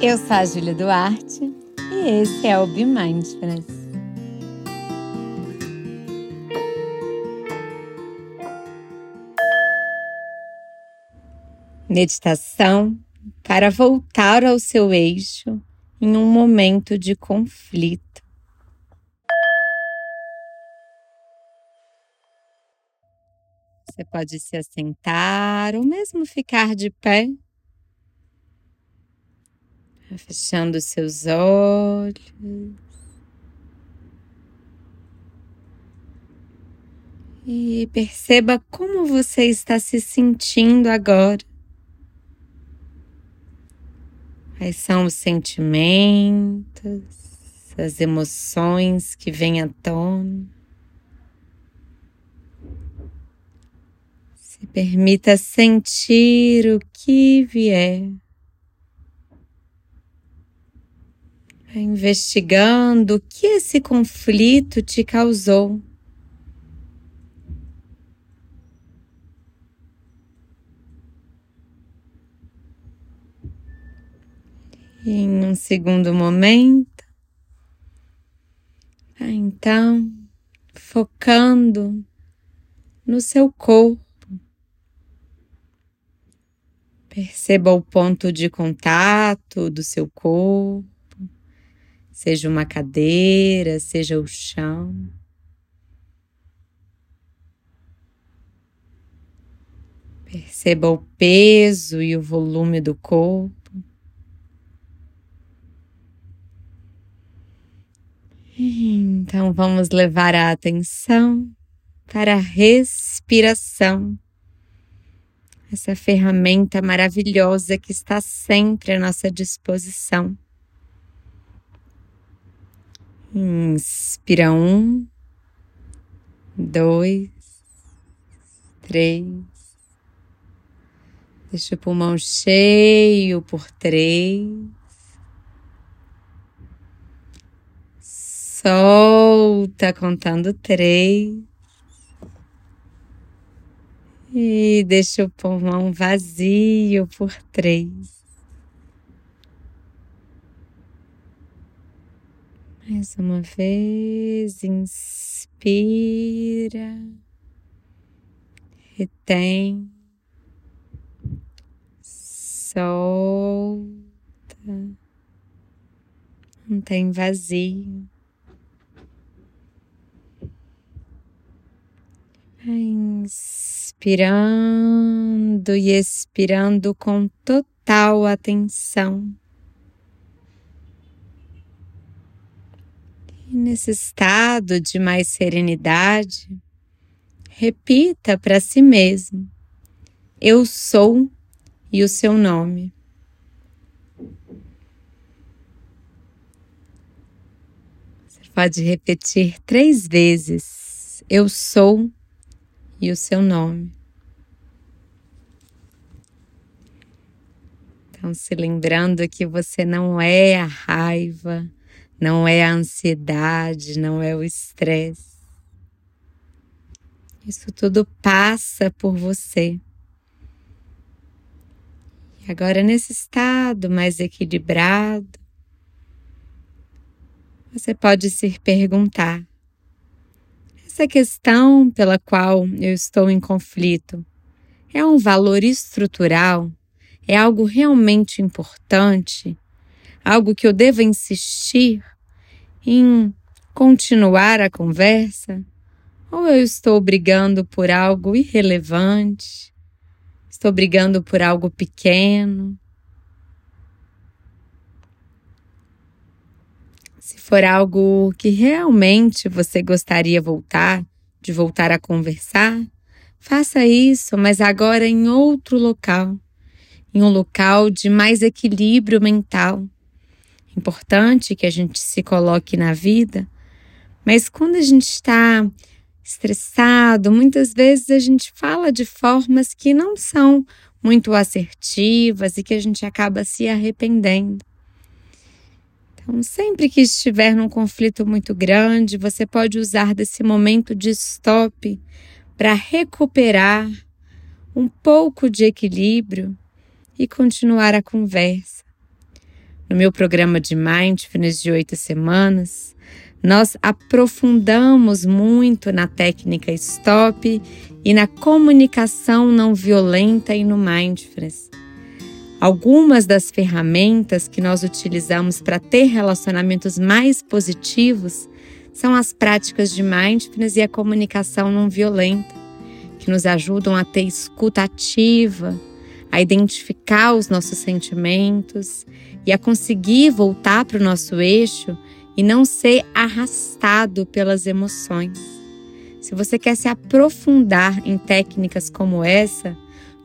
Eu sou a Júlia Duarte e esse é o Be Mindfulness. Meditação para voltar ao seu eixo em um momento de conflito. Você pode se assentar ou mesmo ficar de pé fechando seus olhos. E perceba como você está se sentindo agora. Quais são os sentimentos, as emoções que vêm à tona. Se permita sentir o que vier. Investigando o que esse conflito te causou. E em um segundo momento, então, focando no seu corpo. Perceba o ponto de contato do seu corpo seja uma cadeira, seja o chão. Perceba o peso e o volume do corpo. Então vamos levar a atenção para a respiração, essa ferramenta maravilhosa que está sempre à nossa disposição. Inspira um, dois, três. Deixa o pulmão cheio por três. Solta contando três. E deixa o pulmão vazio por três. Mais uma vez, inspira, retém, solta, mantém vazio. Inspirando e expirando com total atenção. E nesse estado de mais serenidade, repita para si mesmo: Eu sou e o seu nome. Você pode repetir três vezes: Eu sou e o seu nome. Então, se lembrando que você não é a raiva, não é a ansiedade, não é o estresse. Isso tudo passa por você. E agora, nesse estado mais equilibrado, você pode se perguntar: essa questão pela qual eu estou em conflito é um valor estrutural? É algo realmente importante? Algo que eu devo insistir em continuar a conversa? Ou eu estou brigando por algo irrelevante? Estou brigando por algo pequeno? Se for algo que realmente você gostaria voltar, de voltar a conversar, faça isso, mas agora em outro local, em um local de mais equilíbrio mental importante que a gente se coloque na vida, mas quando a gente está estressado, muitas vezes a gente fala de formas que não são muito assertivas e que a gente acaba se arrependendo. Então, sempre que estiver num conflito muito grande, você pode usar desse momento de stop para recuperar um pouco de equilíbrio e continuar a conversa no meu programa de Mindfulness de oito semanas, nós aprofundamos muito na técnica stop e na comunicação não violenta e no mindfulness. Algumas das ferramentas que nós utilizamos para ter relacionamentos mais positivos são as práticas de mindfulness e a comunicação não violenta, que nos ajudam a ter escuta ativa, a identificar os nossos sentimentos e a conseguir voltar para o nosso eixo e não ser arrastado pelas emoções. Se você quer se aprofundar em técnicas como essa,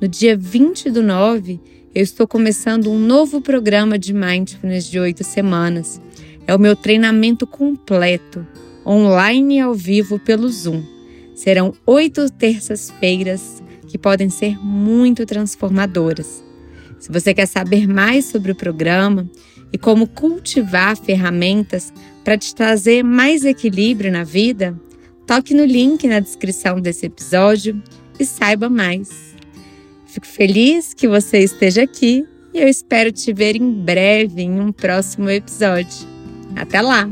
no dia 20 do 9, eu estou começando um novo programa de Mindfulness de oito semanas. É o meu treinamento completo, online e ao vivo pelo Zoom. Serão oito terças-feiras que podem ser muito transformadoras. Se você quer saber mais sobre o programa e como cultivar ferramentas para te trazer mais equilíbrio na vida, toque no link na descrição desse episódio e saiba mais. Fico feliz que você esteja aqui e eu espero te ver em breve em um próximo episódio. Até lá!